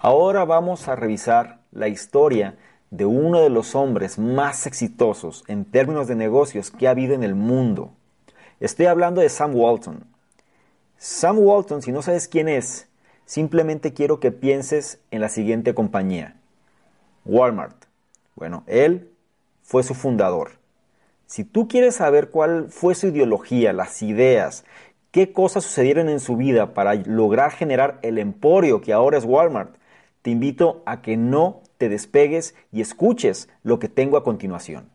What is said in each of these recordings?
Ahora vamos a revisar la historia de uno de los hombres más exitosos en términos de negocios que ha habido en el mundo. Estoy hablando de Sam Walton. Sam Walton, si no sabes quién es, simplemente quiero que pienses en la siguiente compañía. Walmart. Bueno, él fue su fundador. Si tú quieres saber cuál fue su ideología, las ideas, qué cosas sucedieron en su vida para lograr generar el emporio que ahora es Walmart, te invito a que no te despegues y escuches lo que tengo a continuación.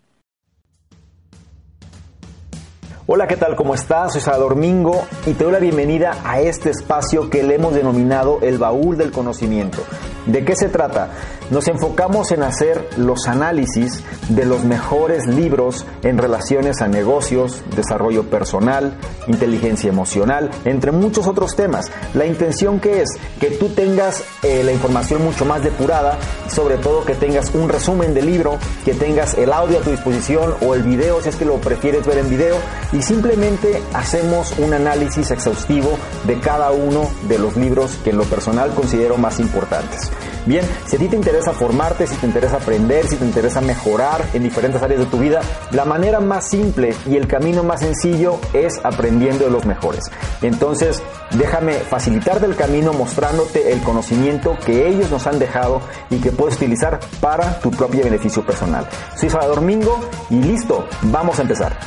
Hola, ¿qué tal? ¿Cómo estás? Soy Salvador Mingo y te doy la bienvenida a este espacio que le hemos denominado el baúl del conocimiento. ¿De qué se trata? Nos enfocamos en hacer los análisis de los mejores libros en relaciones a negocios, desarrollo personal, inteligencia emocional, entre muchos otros temas. La intención que es que tú tengas eh, la información mucho más depurada sobre todo que tengas un resumen del libro, que tengas el audio a tu disposición o el video si es que lo prefieres ver en video y simplemente hacemos un análisis exhaustivo de cada uno de los libros que en lo personal considero más importantes. Bien, si a ti te interesa formarte, si te interesa aprender, si te interesa mejorar en diferentes áreas de tu vida, la manera más simple y el camino más sencillo es aprendiendo de los mejores. Entonces, déjame facilitarte el camino mostrándote el conocimiento que ellos nos han dejado y que puedes utilizar para tu propio beneficio personal. Soy Salvador Mingo y listo, vamos a empezar.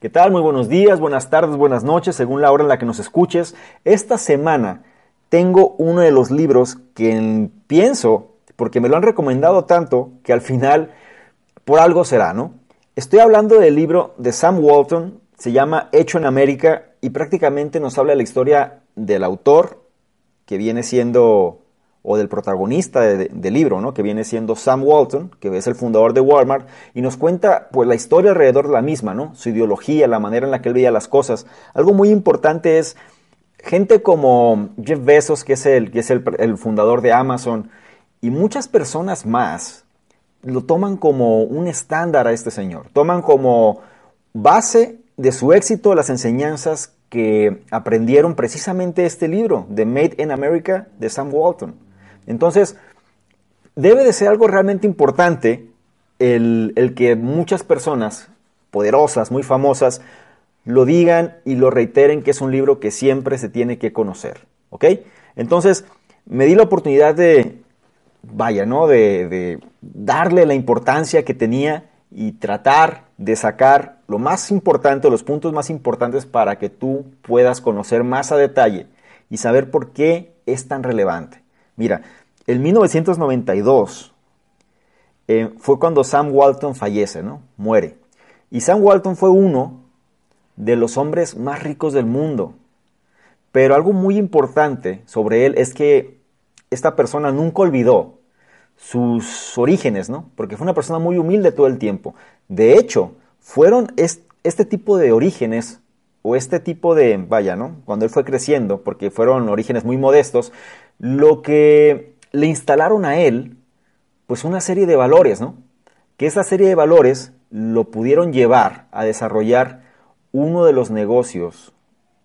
¿Qué tal? Muy buenos días, buenas tardes, buenas noches, según la hora en la que nos escuches. Esta semana tengo uno de los libros que pienso, porque me lo han recomendado tanto, que al final por algo será, ¿no? Estoy hablando del libro de Sam Walton, se llama Hecho en América y prácticamente nos habla de la historia del autor, que viene siendo o del protagonista del libro, ¿no? que viene siendo Sam Walton, que es el fundador de Walmart, y nos cuenta pues, la historia alrededor de la misma, ¿no? su ideología, la manera en la que él veía las cosas. Algo muy importante es gente como Jeff Bezos, que es, el, que es el, el fundador de Amazon, y muchas personas más lo toman como un estándar a este señor, toman como base de su éxito las enseñanzas que aprendieron precisamente este libro, The Made in America, de Sam Walton. Entonces, debe de ser algo realmente importante el, que muchas personas poderosas, muy famosas, lo digan y lo reiteren que es un libro que siempre se tiene que conocer. ¿Ok? Entonces, me di la oportunidad de, vaya, ¿no? De, darle la importancia que tenía y tratar de sacar lo más importante, los puntos más importantes para que tú puedas conocer más a detalle y saber por qué es tan relevante. Mira, en 1992 eh, fue cuando Sam Walton fallece, ¿no? Muere. Y Sam Walton fue uno de los hombres más ricos del mundo. Pero algo muy importante sobre él es que esta persona nunca olvidó sus orígenes, ¿no? Porque fue una persona muy humilde todo el tiempo. De hecho, fueron este tipo de orígenes o este tipo de, vaya, ¿no? Cuando él fue creciendo, porque fueron orígenes muy modestos, lo que le instalaron a él pues una serie de valores, ¿no? Que esa serie de valores lo pudieron llevar a desarrollar uno de los negocios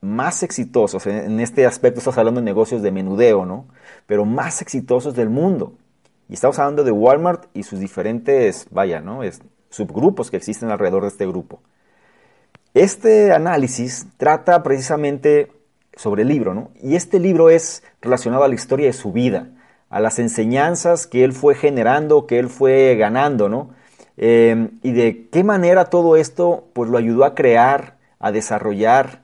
más exitosos, en este aspecto estamos hablando de negocios de menudeo, ¿no? Pero más exitosos del mundo. Y estamos hablando de Walmart y sus diferentes, vaya, ¿no? Es, subgrupos que existen alrededor de este grupo. Este análisis trata precisamente sobre el libro, ¿no? Y este libro es relacionado a la historia de su vida, a las enseñanzas que él fue generando, que él fue ganando, ¿no? Em, y de qué manera todo esto pues lo ayudó a crear, a desarrollar,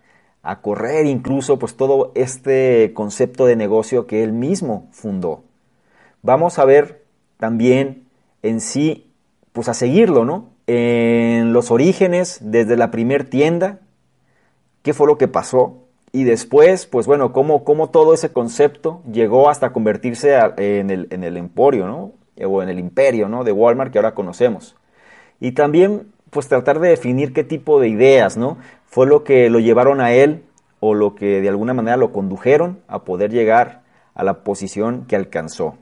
a correr incluso pues todo este concepto de negocio que él mismo fundó. Vamos a ver también en sí, pues a seguirlo, ¿no? En los orígenes, desde la primer tienda, qué fue lo que pasó y después, pues bueno, cómo, cómo todo ese concepto llegó hasta convertirse en, el, en el emporio, ¿no? O en el imperio, ¿no? De Walmart que ahora conocemos. Y también, pues tratar de definir qué tipo de ideas, ¿no? Fue lo que lo llevaron a él o lo que de alguna manera lo condujeron a poder llegar a la posición que alcanzó.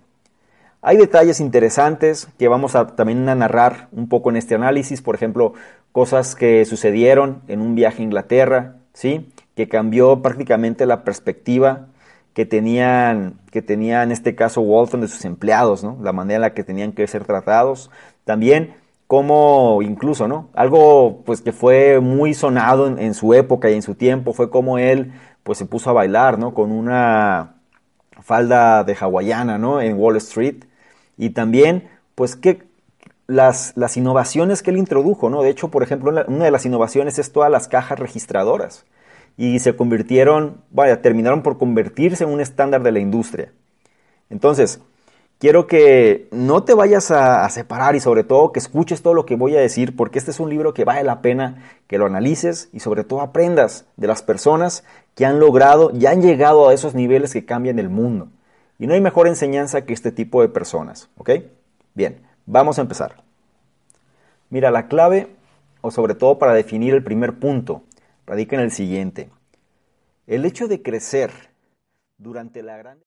Hay detalles interesantes que vamos a también a narrar un poco en este análisis, por ejemplo, cosas que sucedieron en un viaje a Inglaterra, ¿sí? que cambió prácticamente la perspectiva que tenían, que en este caso Walton de sus empleados, ¿no? la manera en la que tenían que ser tratados. También como incluso, ¿no? Algo pues que fue muy sonado en, en, su época y en su tiempo fue como él pues se puso a bailar, ¿no? Con una falda de hawaiana, ¿no? En Wall Street. Y también pues que las, las innovaciones que él introdujo, ¿no? De hecho, por ejemplo, una de las innovaciones es todas las cajas registradoras y se convirtieron, vaya, terminaron por convertirse en un estándar de la industria. Entonces, quiero que no te vayas a, separar y sobre todo que escuches todo lo que voy a decir porque este es un libro que vale la pena que lo analices y sobre todo aprendas de las personas que han logrado y han llegado a esos niveles que cambian el mundo. Y no hay mejor enseñanza que este tipo de personas, ¿ok? Bien, vamos a empezar. Mira, la clave, o sobre todo para definir el primer punto, radica en el siguiente. El hecho de crecer durante la gran...